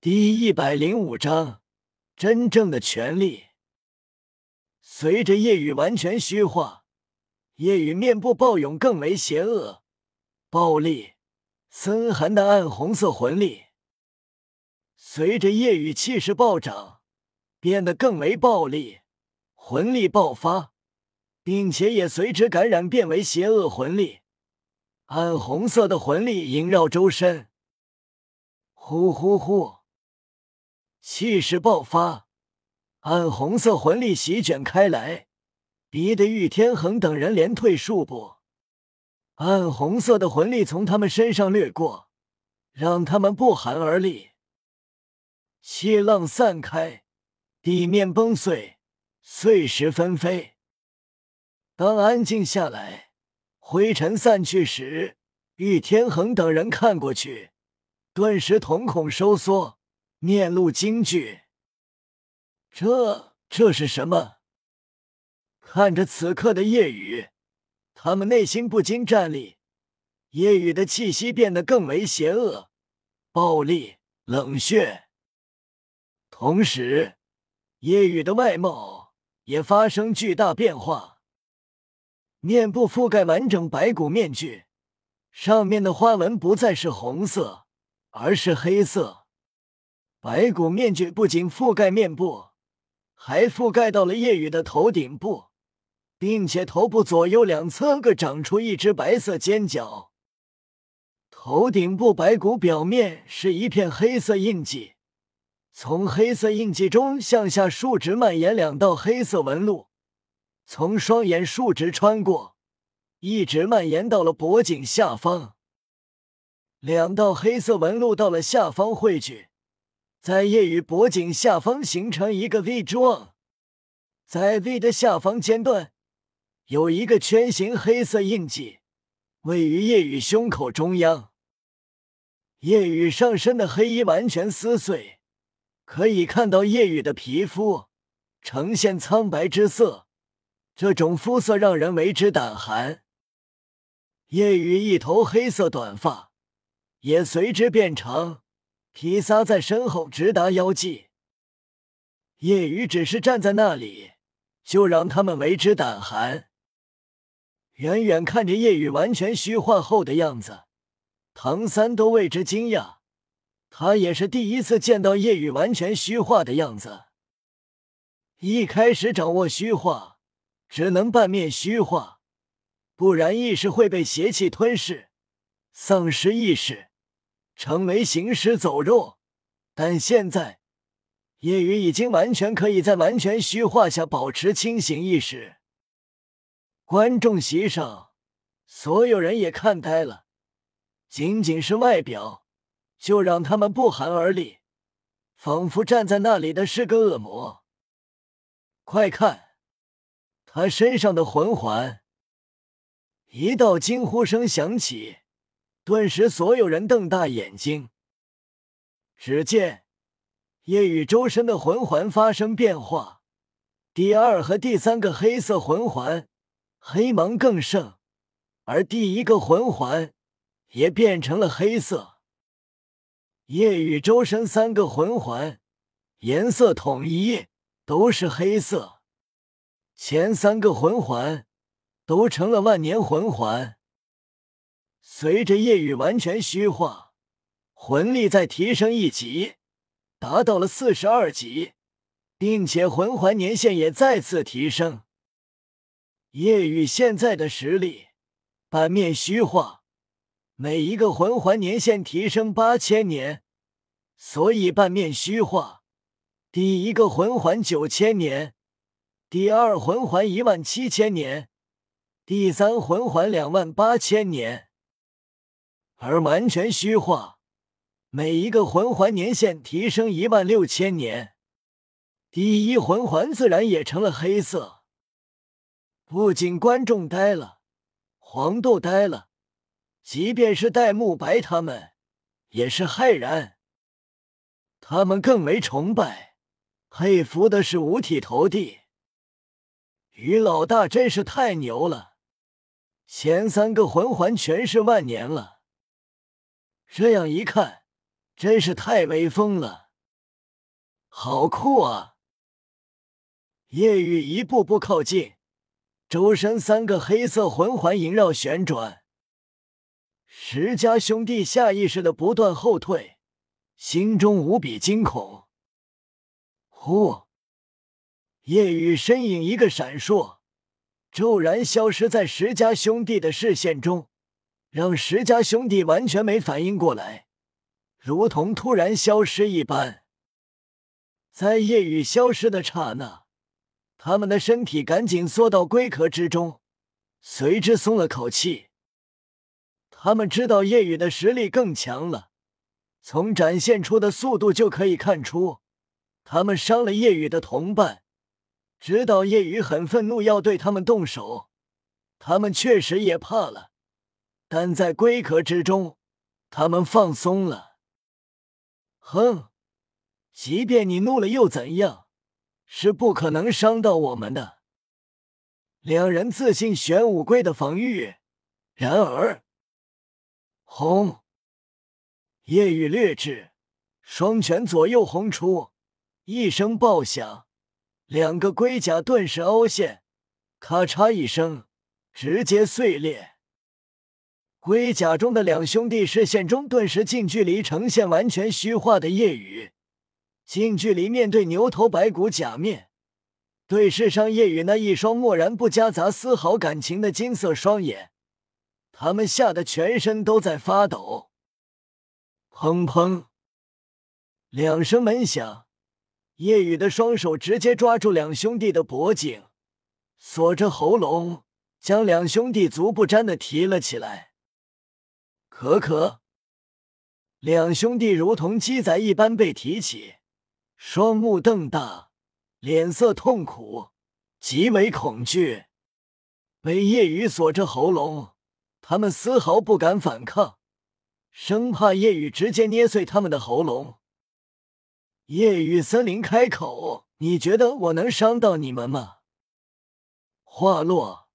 第一百零五章，真正的权力。随着夜雨完全虚化，夜雨面部暴涌更为邪恶、暴力、森寒的暗红色魂力。随着夜雨气势暴涨，变得更为暴力，魂力爆发，并且也随之感染，变为邪恶魂力。暗红色的魂力萦绕周身，呼呼呼。气势爆发，暗红色魂力席卷开来，逼得玉天恒等人连退数步。暗红色的魂力从他们身上掠过，让他们不寒而栗。气浪散开，地面崩碎，碎石纷飞。当安静下来，灰尘散去时，玉天恒等人看过去，顿时瞳孔收缩。面露惊惧，这这是什么？看着此刻的夜雨，他们内心不禁战栗。夜雨的气息变得更为邪恶、暴力、冷血，同时，夜雨的外貌也发生巨大变化。面部覆盖完整白骨面具，上面的花纹不再是红色，而是黑色。白骨面具不仅覆盖面部，还覆盖到了夜雨的头顶部，并且头部左右两侧各长出一只白色尖角。头顶部白骨表面是一片黑色印记，从黑色印记中向下竖直蔓延两道黑色纹路，从双眼竖直穿过，一直蔓延到了脖颈下方。两道黑色纹路到了下方汇聚。在夜雨脖颈下方形成一个 V 状，在 V 的下方尖端有一个圈形黑色印记，位于夜雨胸口中央。夜雨上身的黑衣完全撕碎，可以看到夜雨的皮肤呈现苍白之色，这种肤色让人为之胆寒。夜雨一头黑色短发也随之变长。披撒在身后，直达腰际。夜雨只是站在那里，就让他们为之胆寒。远远看着夜雨完全虚化后的样子，唐三都为之惊讶。他也是第一次见到夜雨完全虚化的样子。一开始掌握虚化，只能半面虚化，不然意识会被邪气吞噬，丧失意识。成为行尸走肉，但现在叶雨已经完全可以在完全虚化下保持清醒意识。观众席上，所有人也看呆了，仅仅是外表就让他们不寒而栗，仿佛站在那里的是个恶魔。快看，他身上的魂环！一道惊呼声响起。顿时，所有人瞪大眼睛。只见夜雨周身的魂环发生变化，第二和第三个黑色魂环黑芒更盛，而第一个魂环也变成了黑色。夜雨周身三个魂环颜色统一，都是黑色。前三个魂环都成了万年魂环。随着夜雨完全虚化，魂力再提升一级，达到了四十二级，并且魂环年限也再次提升。夜雨现在的实力，半面虚化，每一个魂环年限提升八千年，所以半面虚化，第一个魂环九千年，第二魂环一万七千年，第三魂环两万八千年。而完全虚化，每一个魂环年限提升一万六千年。第一魂环自然也成了黑色。不仅观众呆了，黄豆呆了，即便是戴沐白他们也是骇然。他们更为崇拜、佩服的是五体投地。于老大真是太牛了，前三个魂环全是万年了。这样一看，真是太威风了。好酷啊！夜雨一步步靠近，周身三个黑色魂环萦绕旋转。石家兄弟下意识的不断后退，心中无比惊恐。呼！夜雨身影一个闪烁，骤然消失在石家兄弟的视线中，让石家兄弟完全没反应过来，如同突然消失一般。在夜雨消失的刹那，他们的身体赶紧缩到龟壳之中，随之松了口气。他们知道夜雨的实力更强了，从展现出的速度就可以看出，他们伤了夜雨的同伴。知道夜雨很愤怒，要对他们动手，他们确实也怕了。但在龟壳之中，他们放松了。哼，即便你怒了又怎样？是不可能伤到我们的。两人自信玄武龟的防御，然而，轰！夜雨掠至，双拳左右轰出，一声爆响。两个龟甲顿时凹陷，咔嚓一声，直接碎裂。龟甲中的两兄弟视线中顿时近距离呈现完全虚化的夜雨，近距离面对牛头白骨假面，对视上夜雨那一双漠然不夹杂丝毫感情的金色双眼，他们吓得全身都在发抖。砰砰，两声闷响。夜雨的双手直接抓住两兄弟的脖颈，锁着喉咙，将两兄弟足不沾的提了起来。可可，两兄弟如同鸡仔一般被提起，双目瞪大，脸色痛苦，极为恐惧。被夜雨锁着喉咙，他们丝毫不敢反抗，生怕夜雨直接捏碎他们的喉咙。夜雨森林开口：“你觉得我能伤到你们吗？”话落，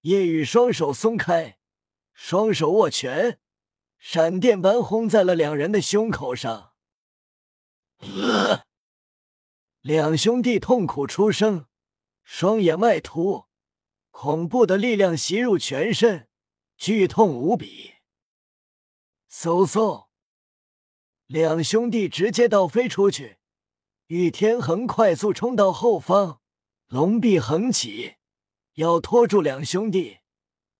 夜雨双手松开，双手握拳，闪电般轰在了两人的胸口上。两兄弟痛苦出声，双眼外凸，恐怖的力量袭入全身，剧痛无比。嗖嗖。两兄弟直接倒飞出去，玉天恒快速冲到后方，龙臂横起，要拖住两兄弟，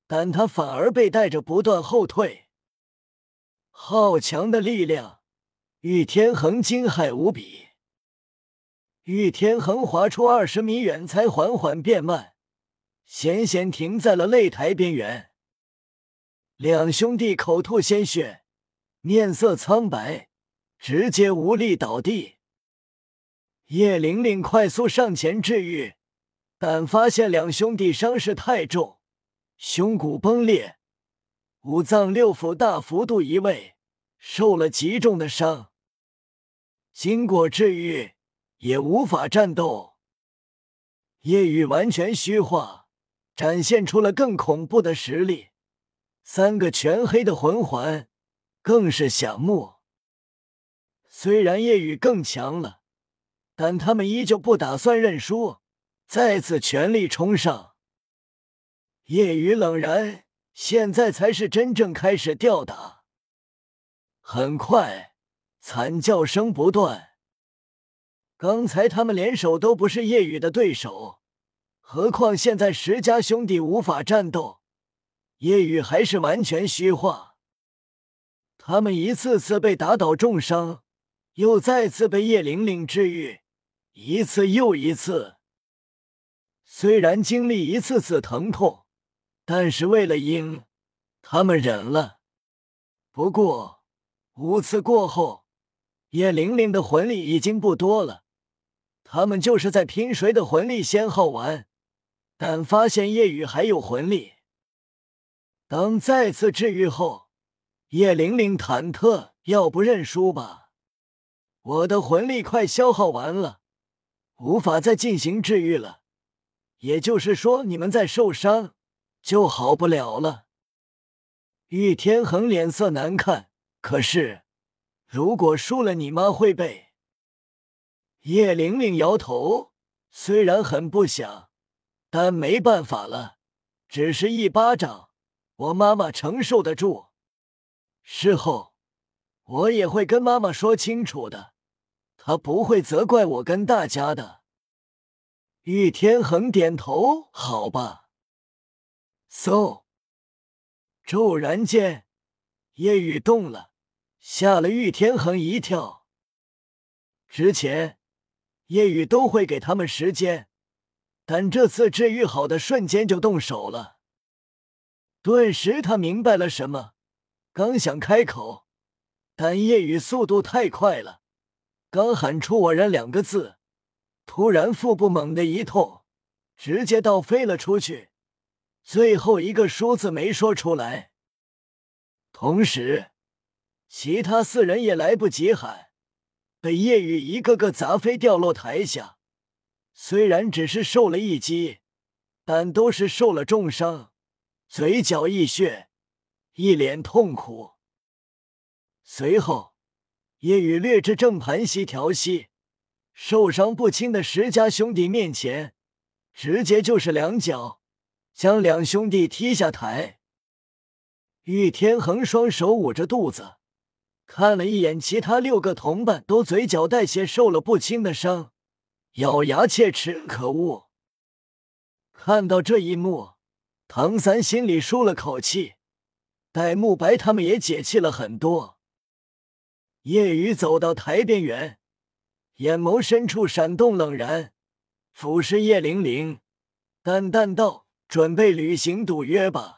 但他反而被带着不断后退。好强的力量，玉天恒惊骇无比。玉天恒滑出二十米远，才缓缓变慢，险险停在了擂台边缘。两兄弟口吐鲜血，面色苍白。直接无力倒地，叶玲玲快速上前治愈，但发现两兄弟伤势太重，胸骨崩裂，五脏六腑大幅度移位，受了极重的伤。经过治愈，也无法战斗。夜雨完全虚化，展现出了更恐怖的实力，三个全黑的魂环，更是响目。虽然夜雨更强了，但他们依旧不打算认输，再次全力冲上。夜雨冷然，现在才是真正开始吊打。很快，惨叫声不断。刚才他们联手都不是夜雨的对手，何况现在石家兄弟无法战斗，夜雨还是完全虚化。他们一次次被打倒重伤。又再次被叶玲玲治愈，一次又一次。虽然经历一次次疼痛，但是为了赢，他们忍了。不过五次过后，叶玲玲的魂力已经不多了。他们就是在拼谁的魂力先耗完，但发现叶雨还有魂力。当再次治愈后，叶玲玲忐忑，要不认输吧？我的魂力快消耗完了，无法再进行治愈了。也就是说，你们在受伤就好不了了。玉天恒脸色难看，可是如果输了，你妈会被……叶玲玲摇头，虽然很不想，但没办法了。只是一巴掌，我妈妈承受得住。事后我也会跟妈妈说清楚的，她不会责怪我跟大家的。玉天恒点头，好吧。嗖！骤然间，夜雨动了，吓了玉天恒一跳。之前夜雨都会给他们时间。但这次治愈好的瞬间就动手了，顿时他明白了什么，刚想开口，但夜雨速度太快了，刚喊出“我人”两个字，突然腹部猛地一痛，直接倒飞了出去，最后一个“说”字没说出来。同时，其他四人也来不及喊，被夜雨一个个砸飞，掉落台下。虽然只是受了一击，但都是受了重伤，嘴角溢血，一脸痛苦。随后，夜雨略至正盘膝调息，受伤不轻的石家兄弟面前，直接就是两脚，将两兄弟踢下台。玉天恒双手捂着肚子，看了一眼其他六个同伴，都嘴角带血，受了不轻的伤。咬牙切齿，可恶！看到这一幕，唐三心里舒了口气，戴沐白他们也解气了很多。夜雨走到台边缘，眼眸深处闪动冷然，俯视叶玲玲，淡淡道：“准备履行赌约吧。”